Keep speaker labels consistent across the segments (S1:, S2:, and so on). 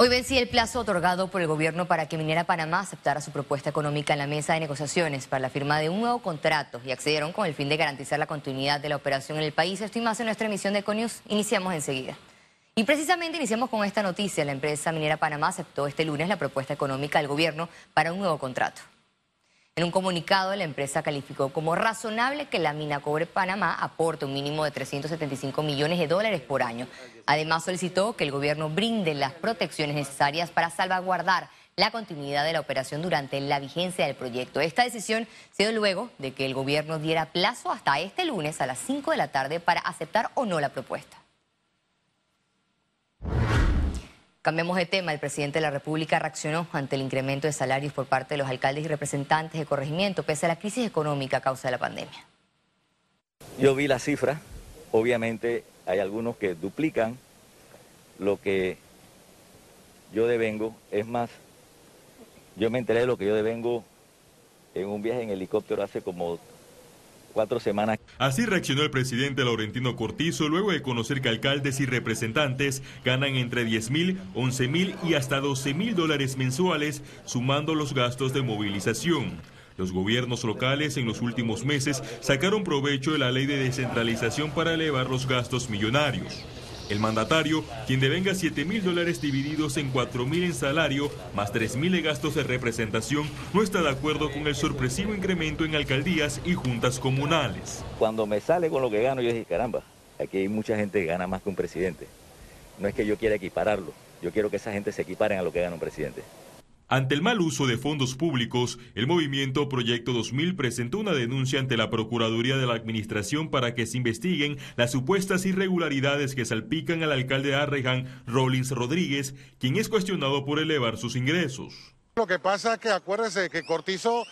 S1: Hoy vencía el plazo otorgado por el gobierno para que Minera Panamá aceptara su propuesta económica en la mesa de negociaciones para la firma de un nuevo contrato y accedieron con el fin de garantizar la continuidad de la operación en el país. Esto y más en nuestra emisión de Econius. Iniciamos enseguida. Y precisamente iniciamos con esta noticia. La empresa Minera Panamá aceptó este lunes la propuesta económica del gobierno para un nuevo contrato. En un comunicado, la empresa calificó como razonable que la mina Cobre Panamá aporte un mínimo de 375 millones de dólares por año. Además, solicitó que el gobierno brinde las protecciones necesarias para salvaguardar la continuidad de la operación durante la vigencia del proyecto. Esta decisión se dio luego de que el gobierno diera plazo hasta este lunes a las 5 de la tarde para aceptar o no la propuesta. Cambiemos de tema. El presidente de la República reaccionó ante el incremento de salarios por parte de los alcaldes y representantes de corregimiento, pese a la crisis económica a causa de la pandemia.
S2: Yo vi la cifra. Obviamente hay algunos que duplican lo que yo devengo. Es más, yo me enteré de lo que yo devengo en un viaje en helicóptero hace como cuatro semanas.
S3: Así reaccionó el presidente Laurentino Cortizo luego de conocer que alcaldes y representantes ganan entre 10 mil, 11 mil y hasta 12 mil dólares mensuales, sumando los gastos de movilización. Los gobiernos locales en los últimos meses sacaron provecho de la ley de descentralización para elevar los gastos millonarios. El mandatario, quien devenga 7 mil dólares divididos en 4 mil en salario, más 3 mil de gastos de representación, no está de acuerdo con el sorpresivo incremento en alcaldías y juntas comunales.
S2: Cuando me sale con lo que gano, yo dije, caramba, aquí hay mucha gente que gana más que un presidente. No es que yo quiera equipararlo, yo quiero que esa gente se equiparen a lo que gana un presidente.
S3: Ante el mal uso de fondos públicos, el movimiento Proyecto 2000 presentó una denuncia ante la Procuraduría de la Administración para que se investiguen las supuestas irregularidades que salpican al alcalde de Arreján, Rollins Rodríguez, quien es cuestionado por elevar sus ingresos.
S4: Lo que pasa es que acuérdese que Cortizo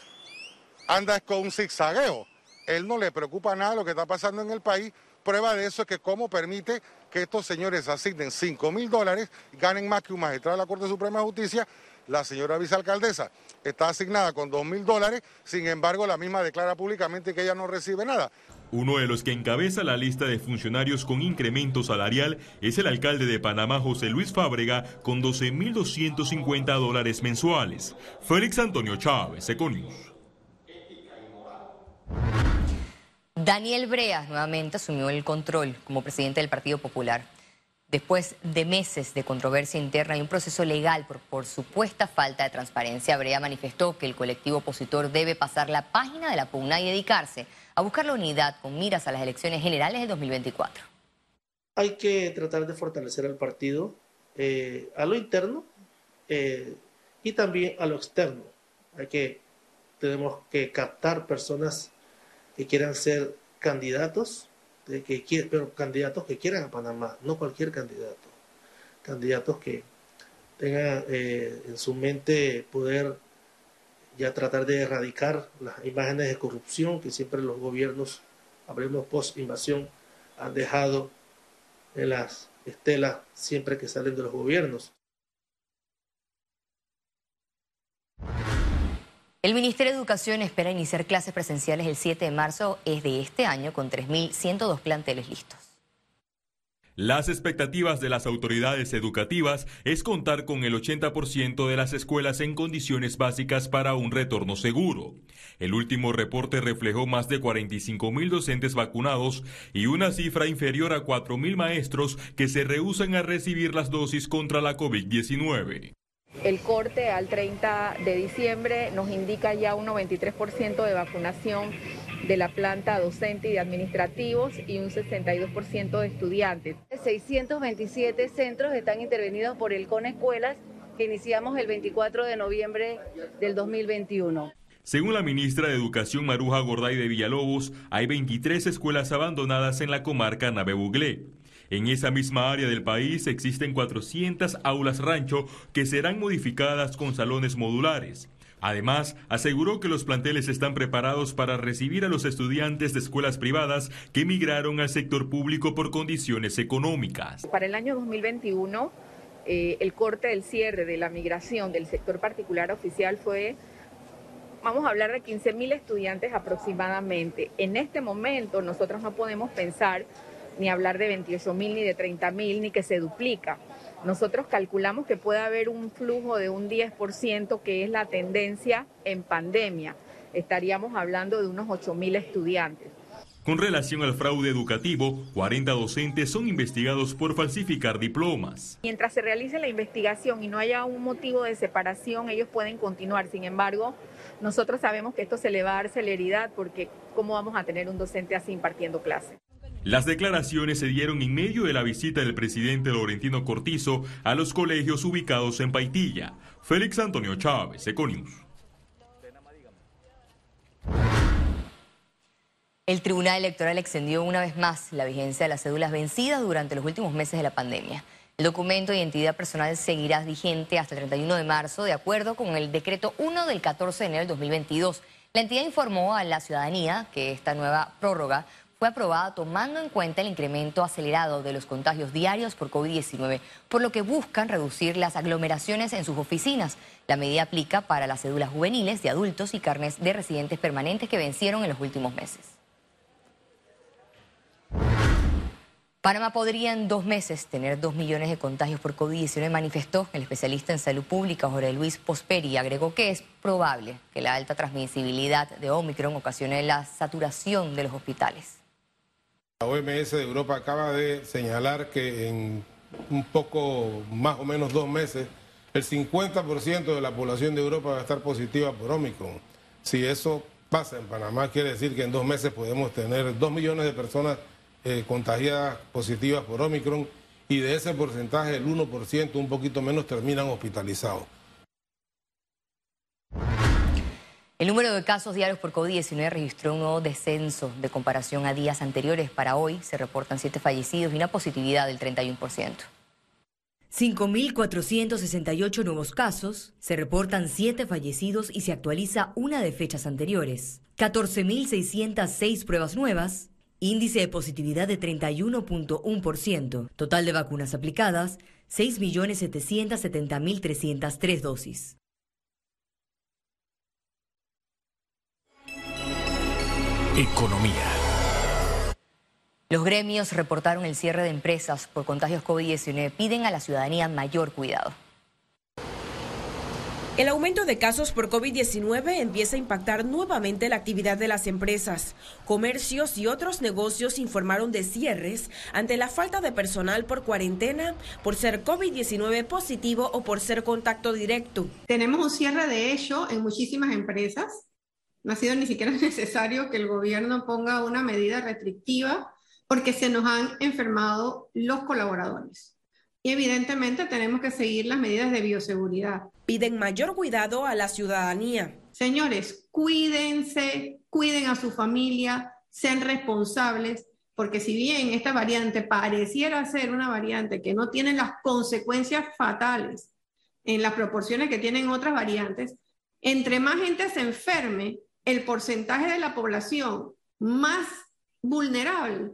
S4: anda con un zigzagueo. Él no le preocupa nada lo que está pasando en el país. Prueba de eso es que cómo permite que estos señores asignen 5 mil dólares, ganen más que un magistrado de la Corte Suprema de Justicia, la señora vicealcaldesa está asignada con dos mil dólares, sin embargo la misma declara públicamente que ella no recibe nada.
S3: Uno de los que encabeza la lista de funcionarios con incremento salarial es el alcalde de Panamá, José Luis Fábrega, con 12.250 dólares mensuales. Félix Antonio Chávez, Econius.
S1: Daniel Brea nuevamente asumió el control como presidente del Partido Popular. Después de meses de controversia interna y un proceso legal por, supuesta falta de transparencia, Brea manifestó que el colectivo opositor debe pasar la página de la pugna y dedicarse a buscar la unidad con miras a las elecciones generales de 2024.
S5: Hay que tratar de fortalecer al partido eh, a lo interno eh, y también a lo externo. Hay que, tenemos que captar personas que quieran ser candidatos de que pero candidatos que quieran a Panamá, no cualquier candidato, candidatos que tengan eh, en su mente poder ya tratar de erradicar las imágenes de corrupción que siempre los gobiernos, hablemos post-invasión, han dejado en las estelas siempre que salen de los gobiernos.
S1: El Ministerio de Educación espera iniciar clases presenciales el 7 de marzo es de este año con 3.102 planteles listos.
S3: Las expectativas de las autoridades educativas es contar con el 80% de las escuelas en condiciones básicas para un retorno seguro. El último reporte reflejó más de 45 mil docentes vacunados y una cifra inferior a 4 mil maestros que se rehusan a recibir las dosis contra la COVID-19.
S6: El corte al 30 de diciembre nos indica ya un 93% de vacunación de la planta docente y de administrativos y un 62% de estudiantes.
S7: 627 centros están intervenidos por el CONE Escuelas que iniciamos el 24 de noviembre del 2021.
S3: Según la ministra de Educación Maruja Gorday de Villalobos, hay 23 escuelas abandonadas en la comarca Nave Buglé. En esa misma área del país existen 400 aulas rancho que serán modificadas con salones modulares. Además, aseguró que los planteles están preparados para recibir a los estudiantes de escuelas privadas que emigraron al sector público por condiciones económicas.
S6: Para el año 2021, eh, el corte del cierre de la migración del sector particular oficial fue, vamos a hablar de 15 mil estudiantes aproximadamente. En este momento nosotros no podemos pensar ni hablar de 28 mil, ni de 30 mil, ni que se duplica. Nosotros calculamos que puede haber un flujo de un 10%, que es la tendencia en pandemia. Estaríamos hablando de unos 8.000 estudiantes.
S3: Con relación al fraude educativo, 40 docentes son investigados por falsificar diplomas.
S6: Mientras se realice la investigación y no haya un motivo de separación, ellos pueden continuar. Sin embargo, nosotros sabemos que esto se le va a dar celeridad porque ¿cómo vamos a tener un docente así impartiendo clase?
S3: Las declaraciones se dieron en medio de la visita del presidente Laurentino Cortizo a los colegios ubicados en Paitilla. Félix Antonio Chávez, Econius.
S1: El Tribunal Electoral extendió una vez más la vigencia de las cédulas vencidas durante los últimos meses de la pandemia. El documento de identidad personal seguirá vigente hasta el 31 de marzo, de acuerdo con el decreto 1 del 14 de enero del 2022. La entidad informó a la ciudadanía que esta nueva prórroga fue aprobada tomando en cuenta el incremento acelerado de los contagios diarios por COVID-19, por lo que buscan reducir las aglomeraciones en sus oficinas. La medida aplica para las cédulas juveniles de adultos y carnes de residentes permanentes que vencieron en los últimos meses. Panamá podría en dos meses tener dos millones de contagios por COVID-19, manifestó el especialista en salud pública Jorge Luis Posperi y agregó que es probable que la alta transmisibilidad de Omicron ocasione la saturación de los hospitales.
S8: La OMS de Europa acaba de señalar que en un poco más o menos dos meses el 50% de la población de Europa va a estar positiva por Omicron. Si eso pasa en Panamá, quiere decir que en dos meses podemos tener dos millones de personas eh, contagiadas positivas por Omicron y de ese porcentaje el 1%, un poquito menos, terminan hospitalizados.
S1: El número de casos diarios por COVID-19 registró un nuevo descenso de comparación a días anteriores. Para hoy se reportan siete fallecidos y una positividad del 31%.
S9: 5.468 nuevos casos, se reportan siete fallecidos y se actualiza una de fechas anteriores. 14.606 pruebas nuevas, Índice de positividad de 31.1%. Total de vacunas aplicadas, 6.770.303 dosis.
S1: Economía. Los gremios reportaron el cierre de empresas por contagios COVID-19. Piden a la ciudadanía mayor cuidado.
S10: El aumento de casos por COVID-19 empieza a impactar nuevamente la actividad de las empresas. Comercios y otros negocios informaron de cierres ante la falta de personal por cuarentena, por ser COVID-19 positivo o por ser contacto directo.
S11: Tenemos un cierre de hecho en muchísimas empresas. No ha sido ni siquiera necesario que el gobierno ponga una medida restrictiva porque se nos han enfermado los colaboradores y evidentemente tenemos que seguir las medidas de bioseguridad.
S10: Piden mayor cuidado a la ciudadanía.
S11: Señores, cuídense, cuiden a su familia, sean responsables, porque si bien esta variante pareciera ser una variante que no tiene las consecuencias fatales en las proporciones que tienen otras variantes, entre más gente se enferme, el porcentaje de la población más vulnerable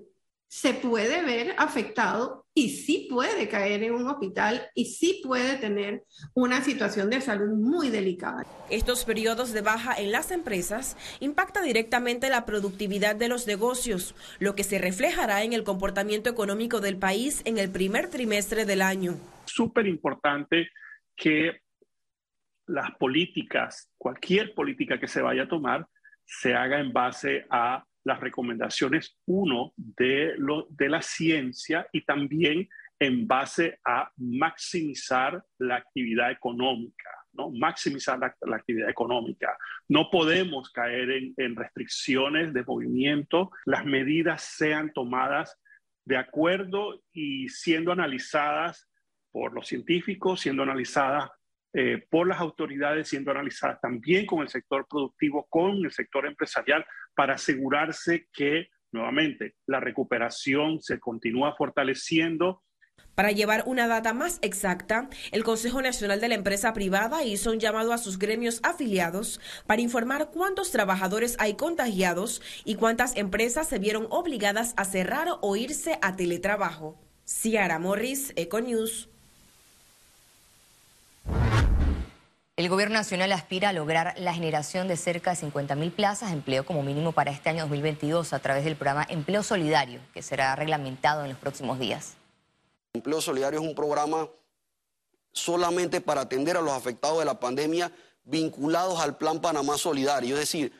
S11: se puede ver afectado y sí puede caer en un hospital y sí puede tener una situación de salud muy delicada.
S10: Estos periodos de baja en las empresas impacta directamente la productividad de los negocios, lo que se reflejará en el comportamiento económico del país en el primer trimestre del año.
S12: Súper importante que las políticas, cualquier política que se vaya a tomar, se haga en base a las recomendaciones, uno, de, lo, de la ciencia y también en base a maximizar la actividad económica, ¿no? Maximizar la, actividad económica. No podemos caer en, en, restricciones de movimiento. Las medidas sean tomadas de acuerdo y siendo analizadas por los científicos, siendo analizadas eh, por las autoridades, siendo analizadas también con el sector productivo, con el sector empresarial, para asegurarse que, nuevamente, la recuperación se continúa fortaleciendo.
S10: Para llevar una data más exacta, el Consejo Nacional de la Empresa Privada hizo un llamado a sus gremios afiliados para informar cuántos trabajadores hay contagiados y cuántas empresas se vieron obligadas a cerrar o irse a teletrabajo. Ciara Morris, Econews.
S1: El Gobierno Nacional aspira a lograr la generación de cerca de 50.000 plazas de empleo como mínimo para este año 2022 a través del programa Empleo Solidario, que será reglamentado en los próximos días.
S13: Empleo Solidario es un programa solamente para atender a los afectados de la pandemia vinculados al Plan Panamá Solidario. Es decir,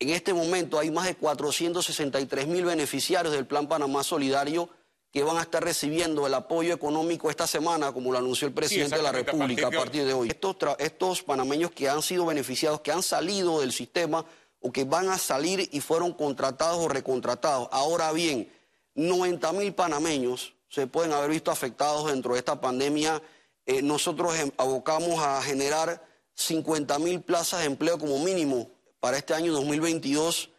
S13: en este momento hay más de 463 mil beneficiarios del Plan Panamá Solidario que van a estar recibiendo el apoyo económico esta semana, como lo anunció el presidente de la República a partir, de hoy. Estos, estos panameños que han sido beneficiados, que han salido del sistema o que van a salir y fueron contratados o recontratados. Ahora bien, 90 mil panameños se pueden haber visto afectados dentro de esta pandemia. Eh, nosotros em, abocamos a generar 50 mil plazas de empleo como mínimo para este año 2022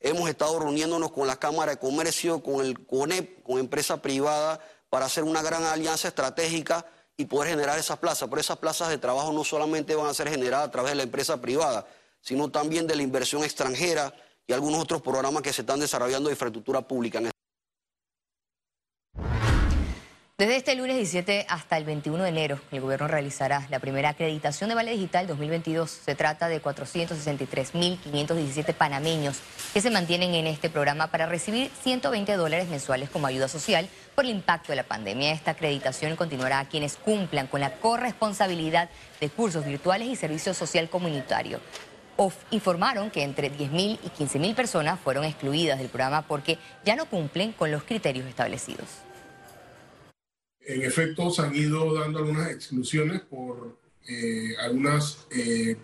S13: Hemos estado reuniéndonos con la Cámara de Comercio, con el CONEP, con empresa privada, para hacer una gran alianza estratégica y poder generar esas plazas. Pero esas plazas de trabajo no solamente van a ser generadas a través de la empresa privada, sino también de la inversión extranjera y algunos otros programas que se están desarrollando de infraestructura pública.
S1: Desde este lunes 17 hasta el 21 de enero, el gobierno realizará la primera acreditación de Vale Digital 2022. Se trata de 463.517 panameños que se mantienen en este programa para recibir 120 dólares mensuales como ayuda social por el impacto de la pandemia. Esta acreditación continuará a quienes cumplan con la corresponsabilidad de cursos virtuales y servicio social comunitario. informaron que entre 10.000 y 15.000 personas fueron excluidas del programa porque ya no cumplen con los criterios establecidos
S14: en efecto se han ido dando algunas exclusiones por eh, algunas eh,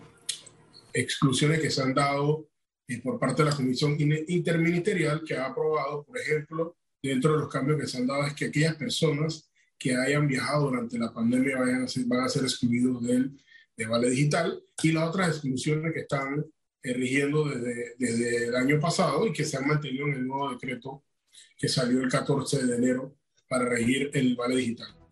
S14: exclusiones que se han dado eh, por parte de la Comisión Interministerial que ha aprobado, por ejemplo, dentro de los cambios que se han dado es que aquellas personas que hayan viajado durante la pandemia vayan a ser, van a ser excluidos del de Vale Digital y las otras exclusiones que están rigiendo desde, desde el año pasado y que se han mantenido en el nuevo decreto que salió el 14 de enero para regir el Vale Digital.